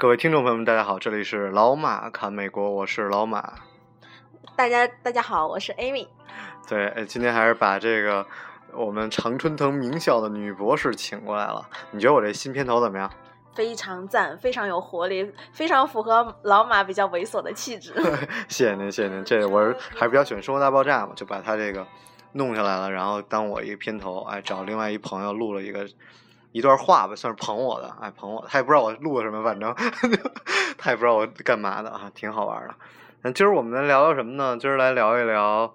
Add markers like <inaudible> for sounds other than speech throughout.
各位听众朋友们，大家好，这里是老马侃美国，我是老马。大家大家好，我是 Amy。对，哎今天还是把这个我们常春藤名校的女博士请过来了。你觉得我这新片头怎么样？非常赞，非常有活力，非常符合老马比较猥琐的气质。<laughs> 谢谢您，谢谢您。这我是还是比较喜欢《生活大爆炸》嘛，就把它这个弄下来了，然后当我一个片头，哎，找另外一朋友录了一个一段话吧，算是捧我的，哎，捧我。他也不知道我录了什么，反正 <laughs> 他也不知道我干嘛的啊，挺好玩的。那今儿我们来聊聊什么呢？今儿来聊一聊，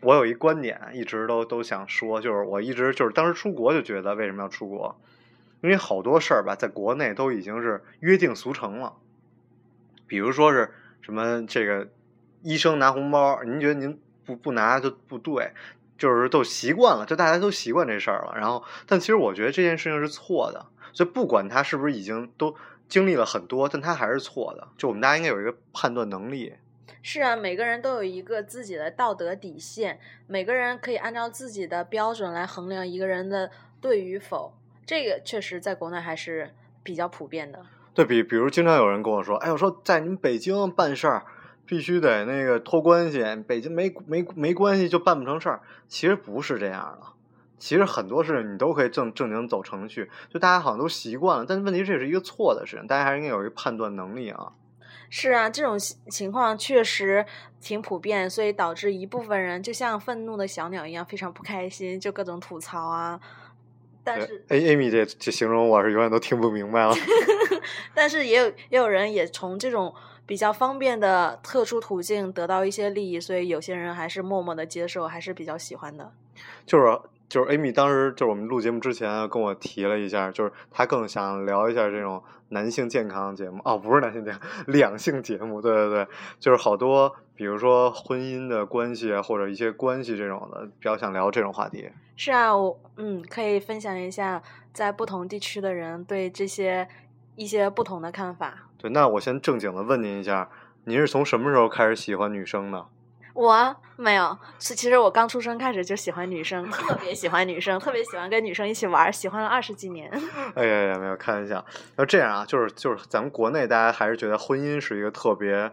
我有一观点，一直都都想说，就是我一直就是当时出国就觉得为什么要出国，因为好多事儿吧，在国内都已经是约定俗成了。比如说是什么这个医生拿红包，您觉得您不不拿就不对，就是都习惯了，就大家都习惯这事儿了。然后，但其实我觉得这件事情是错的，所以不管他是不是已经都经历了很多，但他还是错的。就我们大家应该有一个判断能力。是啊，每个人都有一个自己的道德底线，每个人可以按照自己的标准来衡量一个人的对与否。这个确实在国内还是比较普遍的。对比，比如经常有人跟我说：“哎，我说在你们北京办事儿，必须得那个托关系，北京没没没关系就办不成事儿。”其实不是这样的，其实很多事情你都可以正正经走程序，就大家好像都习惯了。但是问题这是一个错的事情，大家还是应该有一个判断能力啊。是啊，这种情情况确实挺普遍，所以导致一部分人就像愤怒的小鸟一样，非常不开心，就各种吐槽啊。但是，A Amy 这这形容我是永远都听不明白了。<laughs> 但是也有也有人也从这种比较方便的特殊途径得到一些利益，所以有些人还是默默的接受，还是比较喜欢的。就是就是 Amy 当时就是我们录节目之前跟我提了一下，就是她更想聊一下这种男性健康节目哦，不是男性健康，两性节目，对对对，就是好多比如说婚姻的关系啊，或者一些关系这种的，比较想聊这种话题。是啊，我嗯，可以分享一下在不同地区的人对这些一些不同的看法。对，那我先正经的问您一下，您是从什么时候开始喜欢女生的？我没有，是其实我刚出生开始就喜欢女生，特别喜欢女生，特别喜欢跟女生一起玩，喜欢了二十几年。<laughs> 哎呀呀，没有开玩笑。那这样啊，就是就是咱们国内大家还是觉得婚姻是一个特别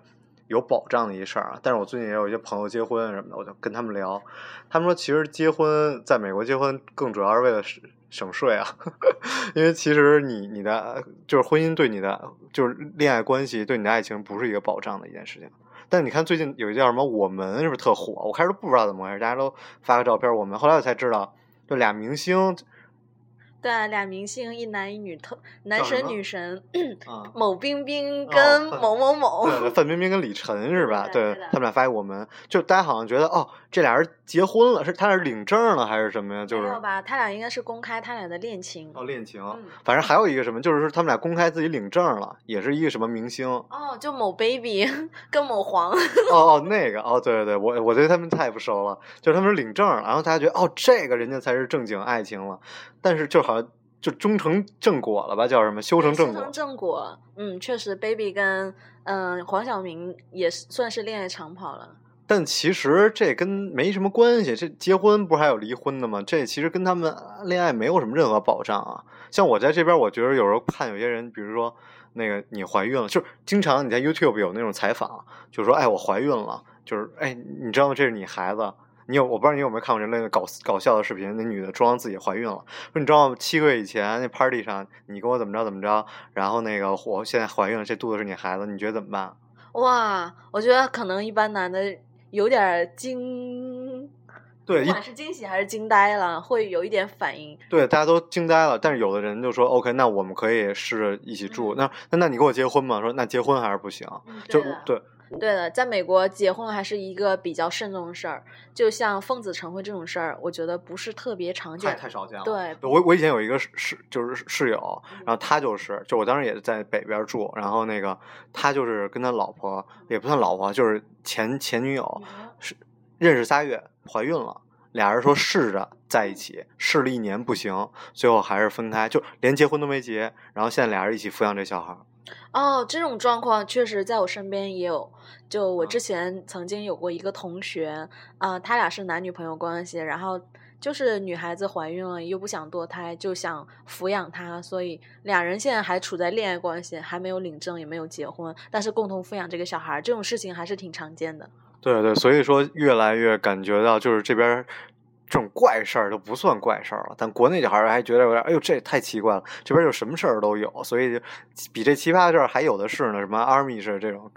有保障的一事儿啊。但是我最近也有一些朋友结婚什么的，我就跟他们聊，他们说其实结婚在美国结婚更主要是为了省省税啊，<laughs> 因为其实你你的就是婚姻对你的就是恋爱关系对你的爱情不是一个保障的一件事情。但你看最近有一叫什么我们是不是特火？我开始都不知道怎么回事，大家都发个照片我们，后来我才知道，就俩明星。对啊，俩明星，一男一女，特男神女神，啊 <clears throat> 某冰冰跟哦某某某。范冰冰跟李晨是吧？<laughs> 对他们俩发给我们，就大家好像觉得哦，这俩人结婚了，是他俩领证了还是什么呀？就是没有吧？他俩应该是公开他俩的恋情。哦恋情，嗯反正还有一个什么，就是说他们俩公开自己领证了，也是一个什么明星。哦哦，就某 baby 跟某黄。哦，那个哦，对对对，我我对他们太不熟了，就是他们是领证了，然后大家觉得哦，这个人家才是正经爱情了，但是就好像就终成正果了吧，叫什么修成正果修成。正果。嗯，确实，baby 跟嗯、黄晓明也是算是恋爱长跑了。但其实这跟没什么关系，这结婚不是还有离婚的吗？这其实跟他们恋爱没有什么任何保障啊。像我在这边，我觉得有时候看有些人，比如说那个你怀孕了，就是经常你在 YouTube 有那种采访，就说哎我怀孕了，就是哎你知道吗？这是你孩子。你有我不知道你有没有看过这类的搞搞笑的视频，那女的装自己怀孕了，说你知道吗？七个月以前那 party 上你跟我怎么着怎么着，然后那个我现在怀孕了，这肚子是你孩子，你觉得怎么办？哇，我觉得可能一般男的有点惊，对，不管是惊喜还是惊呆了，会有一点反应。对，大家都惊呆了。但是有的人就说：“OK，那我们可以试着一起住。嗯那那那你跟我结婚吗？”说那结婚还是不行。嗯就对的对，对的，在美国结婚还是一个比较慎重的事儿，就像奉子成婚这种事儿，我觉得不是特别常太见。太少见了。对，我我以前有一个室室就是室友，然后他就是就我当时也在北边住，然后那个他就是跟他老婆也不算老婆，就是前前女友是认识仨月怀孕了，俩人说试着在一起，试了一年不行，最后还是分开，就连结婚都没结，然后现在俩人一起抚养这小孩儿。哦，这种状况确实在我身边也有。就我之前曾经有过一个同学，啊、他俩是男女朋友关系，然后就是女孩子怀孕了又不想堕胎，就想抚养他，所以俩人现在还处在恋爱关系，还没有领证，也没有结婚，但是共同抚养这个小孩儿，这种事情还是挺常见的。对对，所以说越来越感觉到就是这边儿这种怪事儿都不算怪事儿了，但国内小孩儿还觉得有点，哎呦这也太奇怪了，这边儿有什么事儿都有，所以就比这奇葩的事儿还有的是呢，什么 army 是这种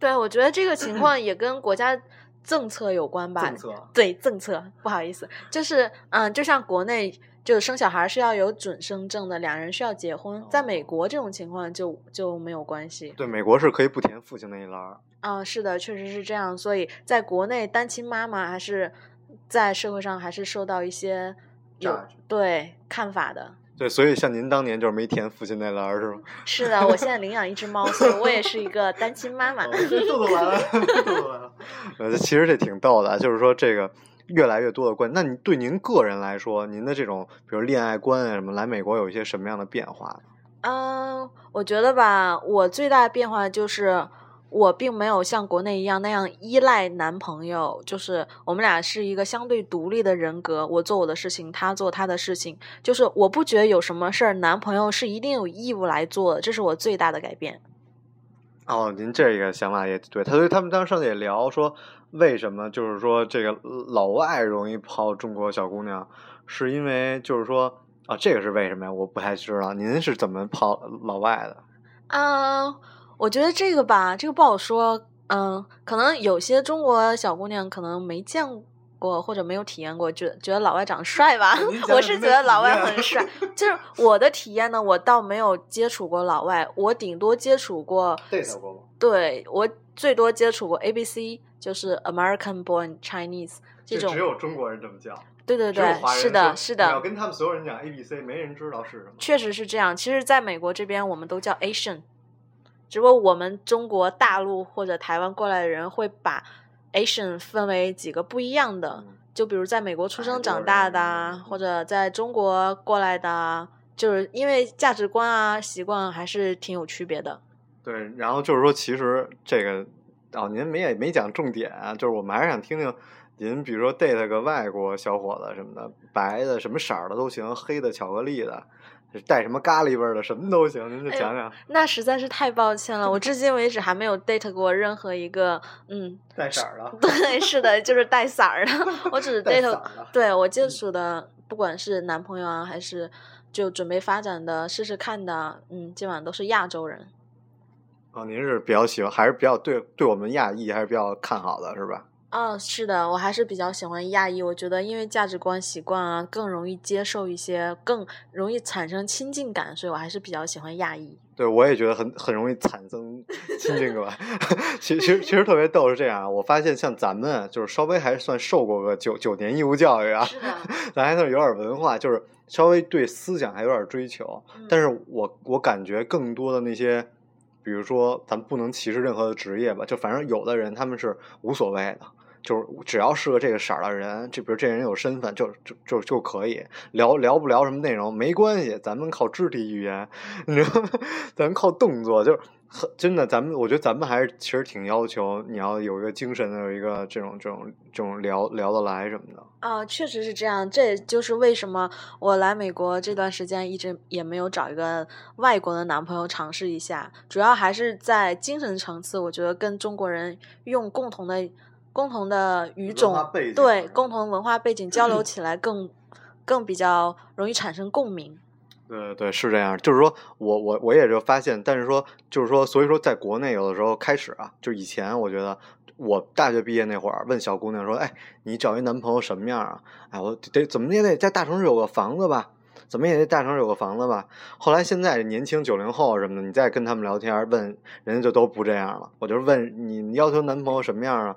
对，我觉得这个情况也跟国家政策有关吧。政策。对政策，不好意思，就是嗯，就像国内就是生小孩是要有准生证的，两人需要结婚，在美国这种情况就就没有关系。对，美国是可以不填父亲那一栏儿。啊、是的，确实是这样。所以在国内，单亲妈妈还是在社会上还是受到一些有对看法的。对，所以像您当年就是没填父亲那栏儿是吗？<laughs> 是的，我现在领养一只猫，所以我也是一个单亲妈妈。豆豆完了，豆豆完了。<laughs> 呃，其实这挺逗的啊，就是说这个越来越多的关，那你对您个人来说，您的这种比如恋爱观啊什么，来美国有一些什么样的变化呢？嗯，我觉得吧，我最大的变化就是，我并没有像国内一样那样依赖男朋友，就是我们俩是一个相对独立的人格，我做我的事情，他做他的事情，就是我不觉得有什么事儿男朋友是一定有义务来做的，这是我最大的改变。哦，您这个想法也对，他所以他们当时也聊说，为什么就是说这个老外容易泡中国小姑娘，是因为就是说啊，这个是为什么呀？我不太知道，您是怎么泡老外的？嗯，我觉得这个吧，这个不好说。嗯，可能有些中国小姑娘可能没见过或者没有体验过，觉觉得老外长得帅吧我是觉得老外很 <laughs> 帅，就是我的体验呢，我倒没有接触过老外，我顶多接触过，对我最多接触过 A B C，就是 American Born Chinese 这种。只有中国人这么叫，对对对，是的，是的，跟他们所有人讲 A B C，没人知道是什么。确实是这样。其实，在美国这边，我们都叫 Asian，只不过我们中国大陆或者台湾过来的人会把 Asian 分为几个不一样的。嗯就比如在美国出生长大的啊，或者在中国过来的啊，就是因为价值观啊、习惯还是挺有区别的。对，然后就是说，其实这个哦，您没也没讲重点啊，就是我们还是想听听您，比如说 date 个外国小伙子什么的，白的什么色儿的都行，黑的巧克力的，带什么咖喱味儿的什么都行，您就讲讲。那实在是太抱歉了，我至今为止还没有 date 过任何一个，嗯，带色儿的，对，是的，就是带色儿的，我只是 <laughs> date。对我接触的，不管是男朋友啊，还是就准备发展的、试试看的，嗯，基本上都是亚洲人。哦，您是比较喜欢，还是比较对对我们亚裔还是比较看好的，是吧？哦，是的，我还是比较喜欢亚裔。我觉得因为价值观、习惯啊，更容易接受一些，更容易产生亲近感，所以我还是比较喜欢亚裔。对，我也觉得很很容易产生亲近感。<laughs> 其其实其实特别逗是这样啊，我发现像咱们就是稍微还算受过个九九年义务教育啊，<laughs> 咱还算有点文化，就是稍微对思想还有点追求。嗯但是我我感觉更多的那些，比如说咱不能歧视任何的职业吧，就反正有的人他们是无所谓的。就是只要是个这个色儿的人，就比如这人有身份，就就就就可以聊聊不聊什么内容没关系，咱们靠肢体语言，你知道吗？<laughs> 咱靠动作，就是真的，咱们我觉得咱们还是其实挺要求你要有一个精神的，有一个这种这种这种聊聊得来什么的。啊，确实是这样。这也就是为什么我来美国这段时间一直也没有找一个外国的男朋友尝试一下，主要还是在精神层次，我觉得跟中国人用共同的共同的语种对共同文化背景交流起来更更比较容易产生共鸣。对对是这样，就是说我我我也就发现，但是说就是说，所以说在国内有的时候开始啊，就以前我觉得我大学毕业那会儿，问小姑娘说，哎，你找一男朋友什么样啊？哎，我得怎么也得在大城市有个房子吧。怎么也得大城市有个房子吧。后来现在年轻九零后什么的，你再跟他们聊天，问人家就都不这样了。我就问你要求男朋友什么样啊？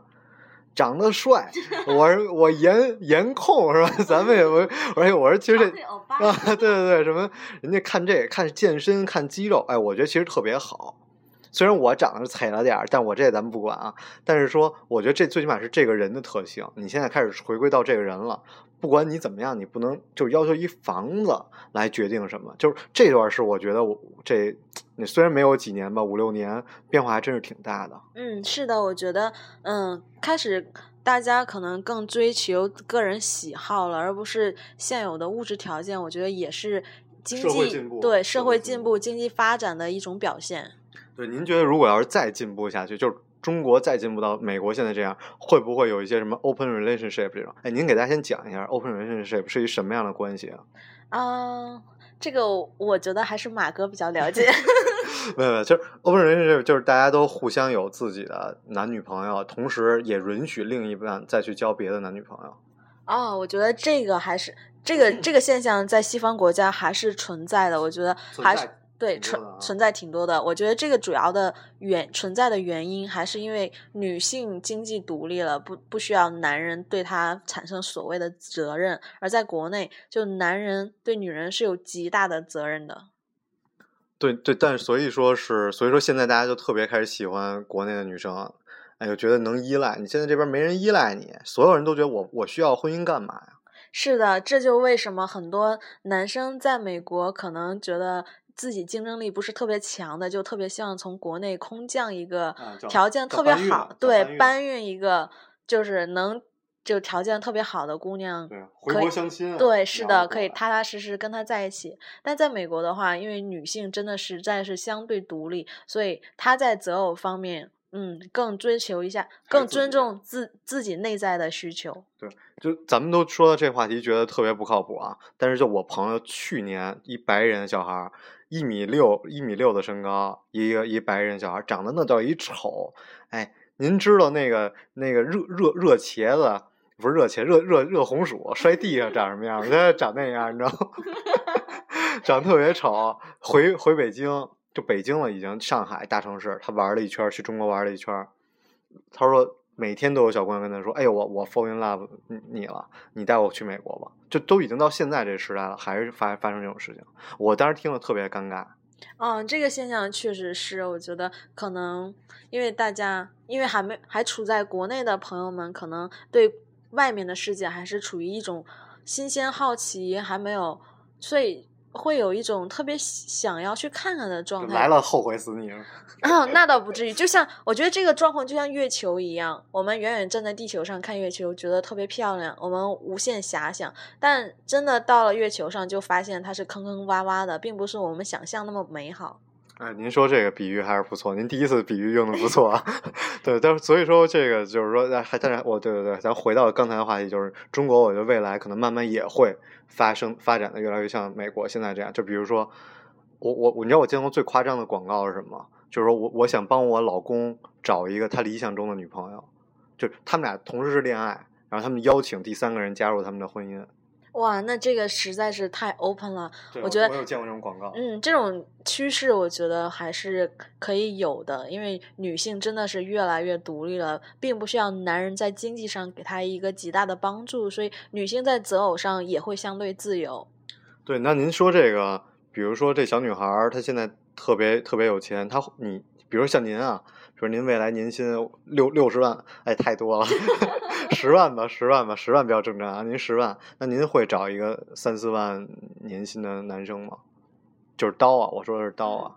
长得帅，我是我颜颜控是吧？<laughs> 咱们也不，而且我说其实这啊，<laughs> 对对对，什么人家看这看健身看肌肉，哎，我觉得其实特别好。虽然我长得是惨了点儿，但我这咱们不管啊。但是说，我觉得这最起码是这个人的特性。你现在开始回归到这个人了，不管你怎么样，你不能就要求一房子来决定什么。就是这段是我觉得我这，你虽然没有几年吧，五六年变化还真是挺大的。嗯，是的，我觉得，嗯，开始大家可能更追求个人喜好了，而不是现有的物质条件。我觉得也是经社会济进步对社会进步、经济发展的一种表现。对，您觉得如果要是再进步下去，就是中国再进步到美国现在这样，会不会有一些什么 open relationship 这种？哎，您给大家先讲一下 open relationship 是一什么样的关系啊？啊、这个我觉得还是马哥比较了解。<laughs> 没有没有，就是 open relationship 就是大家都互相有自己的男女朋友，同时也允许另一半再去交别的男女朋友。哦，我觉得这个还是这个这个现象在西方国家还是存在的。我觉得还是对存存在挺多的。我觉得这个主要的原存在的原因还是因为女性经济独立了，不不需要男人对她产生所谓的责任，而在国内，就男人对女人是有极大的责任的。对对，但是所以说是，所以说现在大家就特别开始喜欢国内的女生，哎，呦觉得能依赖。你现在这边没人依赖你，所有人都觉得我我需要婚姻干嘛呀？是的，这就为什么很多男生在美国可能觉得自己竞争力不是特别强的，就特别希望从国内空降一个条件特别好，叫对，搬运一个就是能就条件特别好的姑娘。对，回国相亲啊。对，是的，可以踏踏实实跟他在一起。但在美国的话，因为女性真的实在是相对独立，所以她在择偶方面，嗯，更追求一下，更尊重自自己内在的需求。对就咱们都说到这话题，觉得特别不靠谱啊。但是就我朋友去年一白人小孩儿，一米六一米六的身高，一个一白人小孩，长得那叫一丑。哎，您知道那个那个热热热茄子不是热茄热热热红薯摔地上长什么样吗？他长那样，你知道吗？<laughs> 长特别丑。回回北京，就北京了，已经上海大城市，他玩了一圈，去中国玩了一圈。他说每天都有小姑娘跟他说：“哎呦，我我 fall in love 你了，你带我去美国吧。”就都已经到现在这个时代了，还是发发生这种事情。我当时听了特别尴尬。嗯，这个现象确实是，我觉得可能因为大家因为还没还处在国内的朋友们，可能对外面的世界还是处于一种新鲜好奇，还没有，所以会有一种特别想要去看看的状态。来了，后悔死你了。啊，那倒不至于。就像我觉得这个状况就像月球一样，我们远远站在地球上看月球，觉得特别漂亮，我们无限遐想。但真的到了月球上，就发现它是坑坑洼洼的，并不是我们想象那么美好。哎，您说这个比喻还是不错，您第一次比喻用的不错啊。<laughs> 对，但是所以说这个就是说，还但是我对对对，咱回到刚才的话题，就是中国，我觉得未来可能慢慢也会发生发展的越来越像美国现在这样。就比如说，我我我，你知道我见过最夸张的广告是什么？就是说我我想帮我老公找一个他理想中的女朋友，就他们俩同时是恋爱，然后他们邀请第三个人加入他们的婚姻。哇，那这个实在是太 open 了。我觉得我有见过这种广告。嗯，这种趋势我觉得还是可以有的，因为女性真的是越来越独立了，并不需要男人在经济上给她一个极大的帮助，所以女性在择偶上也会相对自由。对，那您说这个，比如说这小女孩，她现在特别特别有钱，她你，比如像您啊，比如您未来年薪六六十万，哎，太多了，<laughs> 十万吧，十万吧，十万比较正常啊，您十万，那您会找一个三四万年薪的男生吗？就是刀啊，我说的是刀啊。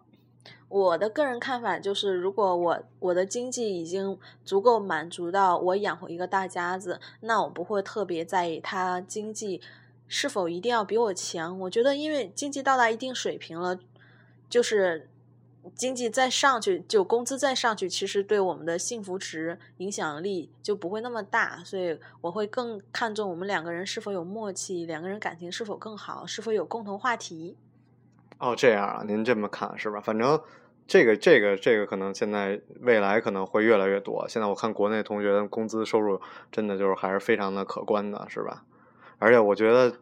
我的个人看法就是，如果我我的经济已经足够满足到我养活一个大家子，那我不会特别在意他经济是否一定要比我强。我觉得，因为经济到达一定水平了，就是经济再上去，就工资再上去，其实对我们的幸福值影响力就不会那么大，所以我会更看重我们两个人是否有默契，两个人感情是否更好，是否有共同话题。哦，这样啊，您这么看是吧？反正这个这个这个可能现在未来可能会越来越多。现在我看国内同学工资收入真的就是还是非常的可观的，是吧？而且我觉得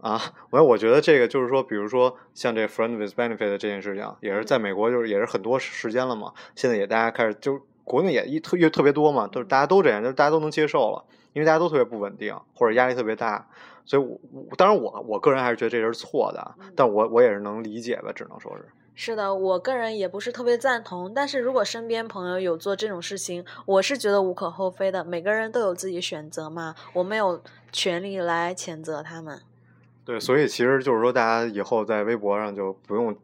啊，我我觉得这个就是说，比如说像这 friend with benefit 这件事情，也是在美国就是也是很多时间了嘛。现在也大家开始就国内也一特越特别多嘛，都是大家都这样，就是大家都能接受了，因为大家都特别不稳定或者压力特别大，所以我我当然我我个人还是觉得这是错的，但我我也是能理解吧，只能说是。是的，我个人也不是特别赞同，但是如果身边朋友有做这种事情，我是觉得无可厚非的。每个人都有自己选择嘛，我没有权利来谴责他们。对，所以其实就是说，大家以后在微博上就不用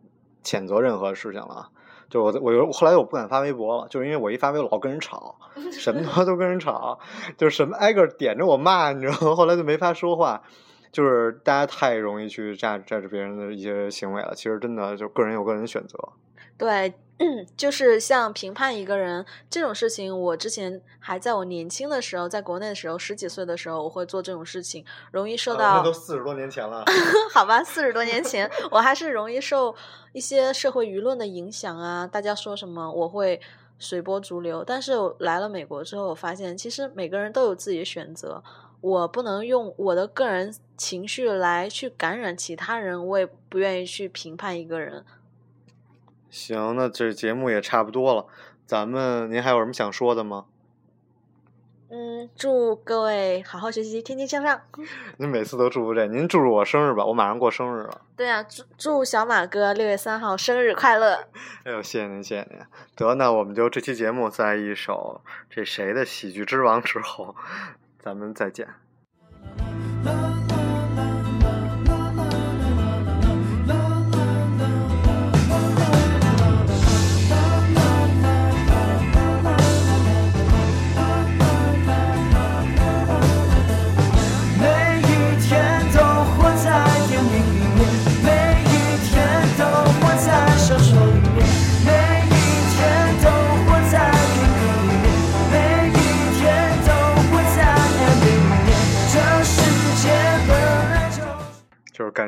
谴责任何事情了。就我我有后来我不敢发微博了，就是因为我一发微博老跟人吵，什么都跟人吵，<laughs> 就是什么挨个点着我骂，你知道吗？后来就没法说话。就是大家太容易去榨榨着别人的一些行为了，其实真的就个人有个人的选择。对，<clears throat> 就是像评判一个人这种事情，我之前还在我年轻的时候，在国内的时候，十几岁的时候，我会做这种事情，容易受到。那都四十多年前了。<laughs> 好吧，四十多年前，我还是容易受一些社会舆论的影响啊，大家说什么我会随波逐流。但是来了美国之后，我发现其实每个人都有自己的选择。我不能用我的个人情绪来去感染其他人，我也不愿意去评判一个人。行，那这节目也差不多了，咱们您还有什么想说的吗？嗯，祝各位好好学习，天天向上。<laughs> 您每次都祝福这，您祝祝我生日吧，我马上过生日了。对啊，祝祝小马哥六月三号生日快乐。<laughs> 哎呦，谢谢您，谢谢您。得，那我们就这期节目在一首这谁的《喜剧之王》之后。咱们再见。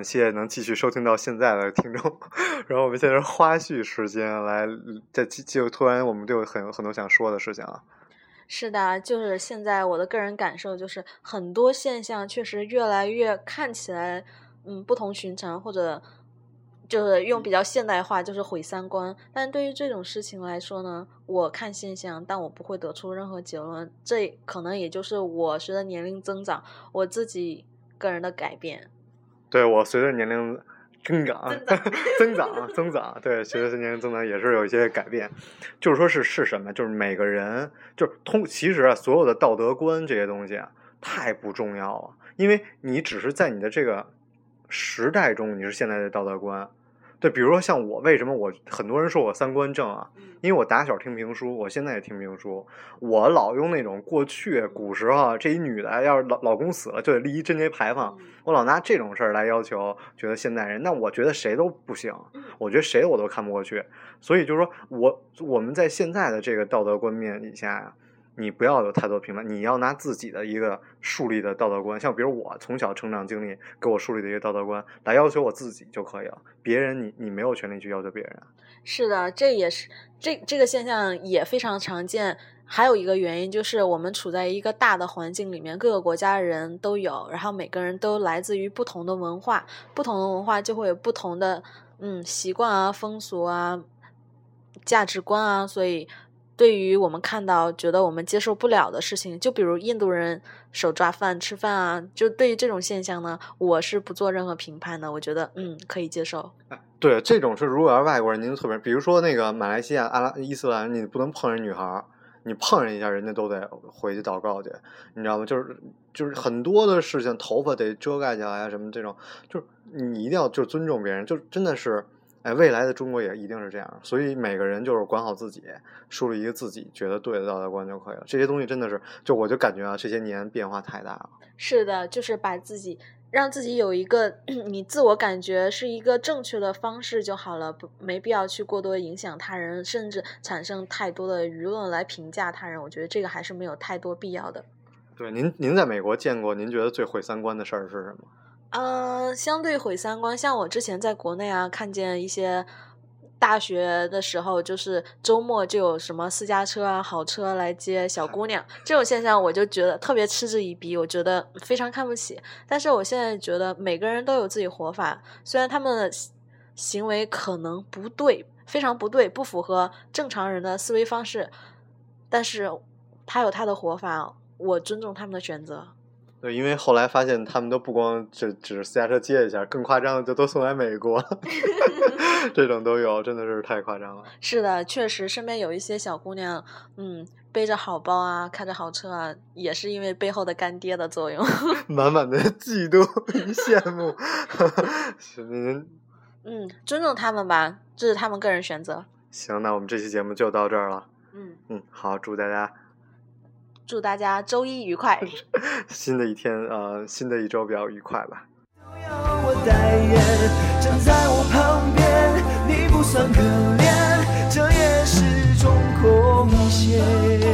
谢能继续收听到现在的听众，<laughs> 然后我们现在是花絮时间，来在就突然我们都有很很多想说的事情啊。是的，就是现在我的个人感受就是很多现象确实越来越看起来嗯不同寻常，或者就是用比较现代化就是毁三观。但对于这种事情来说呢，我看现象，但我不会得出任何结论。这可能也就是我随着年龄增长，我自己个人的改变。对我随着年龄增长，增长，增长，对，随着年龄增长也是有一些改变。就是说是是什么？就是每个人，就是通，其实啊，所有的道德观这些东西啊，太不重要了，因为你只是在你的这个时代中，你是现在的道德观。对，比如说像我，为什么我很多人说我三观正啊？因为我打小听评书，我现在也听评书，我老用那种过去古时候这一女的要是老老公死了就得立一贞节牌坊，我老拿这种事儿来要求，觉得现代人，那我觉得谁都不行，我觉得谁我都看不过去，所以就是说我我们在现在的这个道德观念底下呀。你不要有太多评判，你要拿自己的一个树立的道德观，像比如我从小成长经历给我树立的一个道德观来要求我自己就可以了，别人你你没有权利去要求别人。是的，这也是这这个现象也非常常见。还有一个原因就是我们处在一个大的环境里面，各个国家人都有，然后每个人都来自于不同的文化，不同的文化就会有不同的嗯习惯啊、风俗啊、价值观啊，所以。对于我们看到觉得我们接受不了的事情，就比如印度人手抓饭吃饭啊，就对于这种现象呢，我是不做任何评判的。我觉得嗯可以接受。对，这种是如果要外国人，您特别，比如说那个马来西亚、阿拉伊斯兰，你不能碰人女孩，你碰人一下，人家都得回去祷告去，你知道吗？就是就是很多的事情，头发得遮盖起来啊，什么这种，就是你一定要就尊重别人，就真的是。哎，未来的中国也一定是这样，所以每个人就是管好自己，树立一个自己觉得对的道德观就可以了。这些东西真的是，就我就感觉啊，这些年变化太大了。是的，就是把自己让自己有一个 <clears throat> 你自我感觉是一个正确的方式就好了，不没必要去过多影响他人，甚至产生太多的舆论来评价他人。我觉得这个还是没有太多必要的。对，您您在美国见过您觉得最毁三观的事儿是什么？嗯，相对毁三观，像我之前在国内啊，看见一些大学的时候，就是周末就有什么私家车啊、好车来接小姑娘，这种现象我就觉得特别嗤之以鼻，我觉得非常看不起。但是我现在觉得每个人都有自己活法，虽然他们的行为可能不对，非常不对，不符合正常人的思维方式，但是他有他的活法，我尊重他们的选择。对，因为后来发现他们都不光只只是私家车接一下，更夸张的就都送来美国，<laughs> 这种都有，真的是太夸张了。是的，确实身边有一些小姑娘，嗯，背着好包啊，开着好车啊，也是因为背后的干爹的作用。<laughs> 满满的嫉妒 <laughs> 与羡慕，您嗯，尊重他们吧，这是他们个人选择。行，那我们这期节目就到这儿了。嗯，嗯，好，祝大家祝大家周一愉快 <laughs> 新的一天呃新的一周比较愉快吧。我代言站在我旁边你不算可怜这也是种贡献